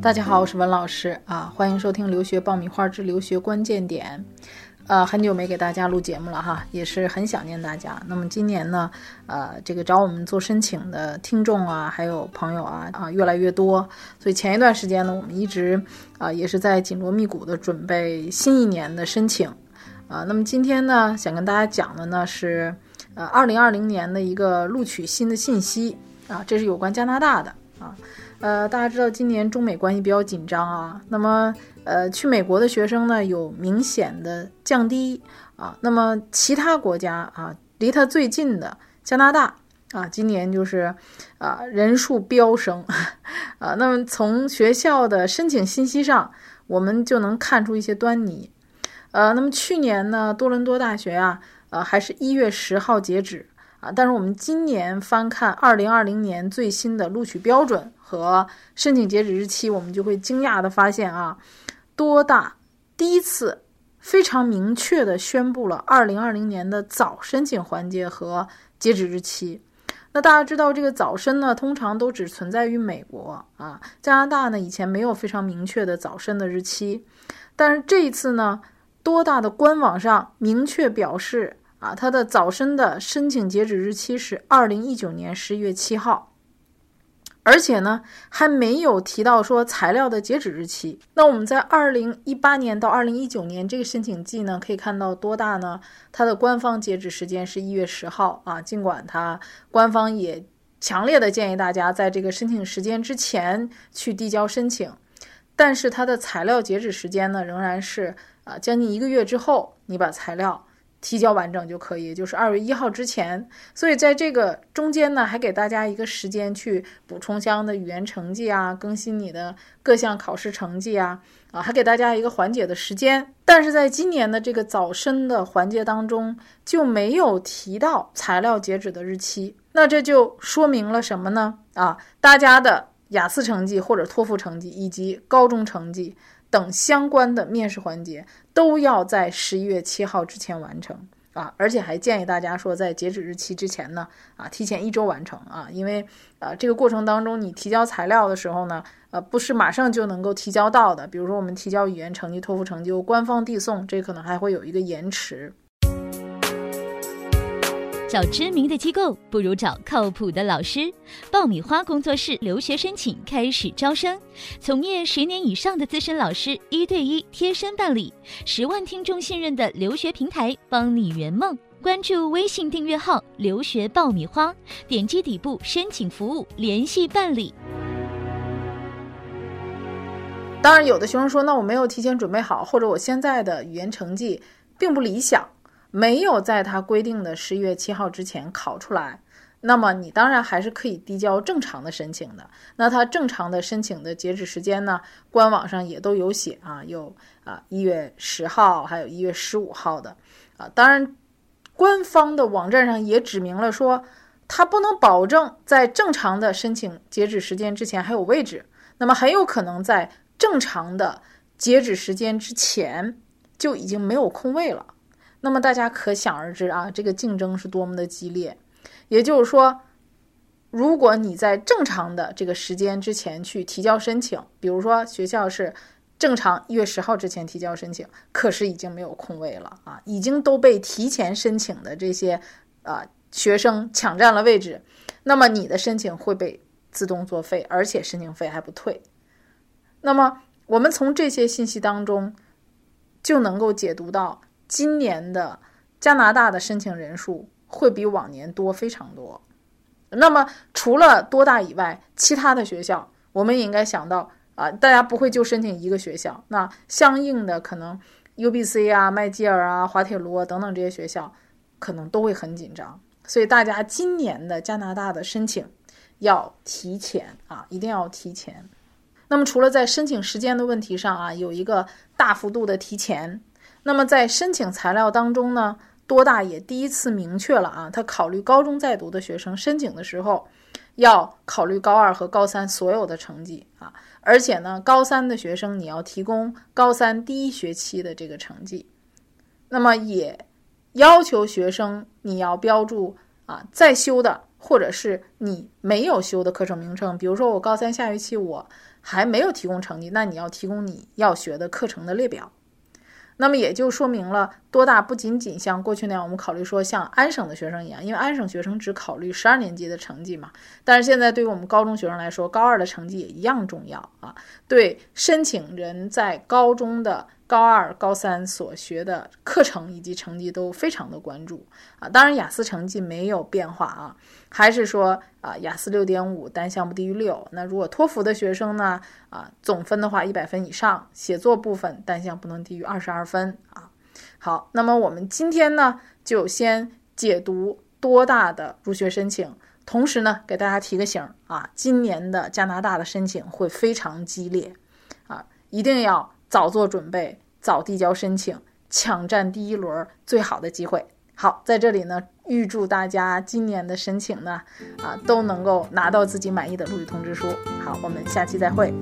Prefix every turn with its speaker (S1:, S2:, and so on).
S1: 大家好，我是文老师啊，欢迎收听《留学爆米花之留学关键点》。呃，很久没给大家录节目了哈，也是很想念大家。那么今年呢，呃，这个找我们做申请的听众啊，还有朋友啊啊越来越多，所以前一段时间呢，我们一直啊也是在紧锣密鼓的准备新一年的申请啊。那么今天呢，想跟大家讲的呢是呃二零二零年的一个录取新的信息啊，这是有关加拿大的啊。呃，大家知道今年中美关系比较紧张啊，那么呃，去美国的学生呢有明显的降低啊，那么其他国家啊，离它最近的加拿大啊，今年就是啊人数飙升 啊，那么从学校的申请信息上，我们就能看出一些端倪。呃，那么去年呢，多伦多大学啊，呃，还是一月十号截止。啊，但是我们今年翻看二零二零年最新的录取标准和申请截止日期，我们就会惊讶的发现啊，多大第一次非常明确的宣布了二零二零年的早申请环节和截止日期。那大家知道这个早申呢，通常都只存在于美国啊，加拿大呢以前没有非常明确的早申的日期，但是这一次呢，多大的官网上明确表示。啊，它的早申的申请截止日期是二零一九年十一月七号，而且呢还没有提到说材料的截止日期。那我们在二零一八年到二零一九年这个申请季呢，可以看到多大呢？它的官方截止时间是一月十号啊，尽管它官方也强烈的建议大家在这个申请时间之前去递交申请，但是它的材料截止时间呢仍然是啊将近一个月之后，你把材料。提交完整就可以，就是二月一号之前。所以在这个中间呢，还给大家一个时间去补充相应的语言成绩啊，更新你的各项考试成绩啊，啊，还给大家一个缓解的时间。但是在今年的这个早申的环节当中，就没有提到材料截止的日期。那这就说明了什么呢？啊，大家的雅思成绩或者托福成绩以及高中成绩。等相关的面试环节都要在十一月七号之前完成啊，而且还建议大家说，在截止日期之前呢，啊，提前一周完成啊，因为呃，这个过程当中你提交材料的时候呢，呃，不是马上就能够提交到的，比如说我们提交语言成绩、托福成绩，官方递送，这可能还会有一个延迟。
S2: 找知名的机构不如找靠谱的老师。爆米花工作室留学申请开始招生，从业十年以上的资深老师一对一贴身办理，十万听众信任的留学平台，帮你圆梦。关注微信订阅号“留学爆米花”，点击底部申请服务联系办理。
S1: 当然，有的学生说：“那我没有提前准备好，或者我现在的语言成绩并不理想。”没有在他规定的十一月七号之前考出来，那么你当然还是可以递交正常的申请的。那他正常的申请的截止时间呢？官网上也都有写啊，有啊一月十号，还有一月十五号的啊。当然，官方的网站上也指明了说，他不能保证在正常的申请截止时间之前还有位置，那么很有可能在正常的截止时间之前就已经没有空位了。那么大家可想而知啊，这个竞争是多么的激烈。也就是说，如果你在正常的这个时间之前去提交申请，比如说学校是正常一月十号之前提交申请，可是已经没有空位了啊，已经都被提前申请的这些啊学生抢占了位置，那么你的申请会被自动作废，而且申请费还不退。那么我们从这些信息当中就能够解读到。今年的加拿大的申请人数会比往年多非常多。那么除了多大以外，其他的学校我们也应该想到啊，大家不会就申请一个学校，那相应的可能 UBC 啊、麦吉尔啊、滑铁卢等等这些学校可能都会很紧张。所以大家今年的加拿大的申请要提前啊，一定要提前。那么除了在申请时间的问题上啊，有一个大幅度的提前。那么在申请材料当中呢，多大也第一次明确了啊，他考虑高中在读的学生申请的时候，要考虑高二和高三所有的成绩啊，而且呢，高三的学生你要提供高三第一学期的这个成绩，那么也要求学生你要标注啊在修的或者是你没有修的课程名称，比如说我高三下学期我还没有提供成绩，那你要提供你要学的课程的列表。那么也就说明了多大不仅仅像过去那样，我们考虑说像安省的学生一样，因为安省学生只考虑十二年级的成绩嘛。但是现在对于我们高中学生来说，高二的成绩也一样重要啊。对申请人在高中的。高二、高三所学的课程以及成绩都非常的关注啊，当然雅思成绩没有变化啊，还是说啊雅思六点五单项不低于六。那如果托福的学生呢啊总分的话一百分以上，写作部分单项不能低于二十二分啊。好，那么我们今天呢就先解读多大的入学申请，同时呢给大家提个醒啊，今年的加拿大的申请会非常激烈啊，一定要。早做准备，早递交申请，抢占第一轮最好的机会。好，在这里呢，预祝大家今年的申请呢，啊，都能够拿到自己满意的录取通知书。好，我们下期再会。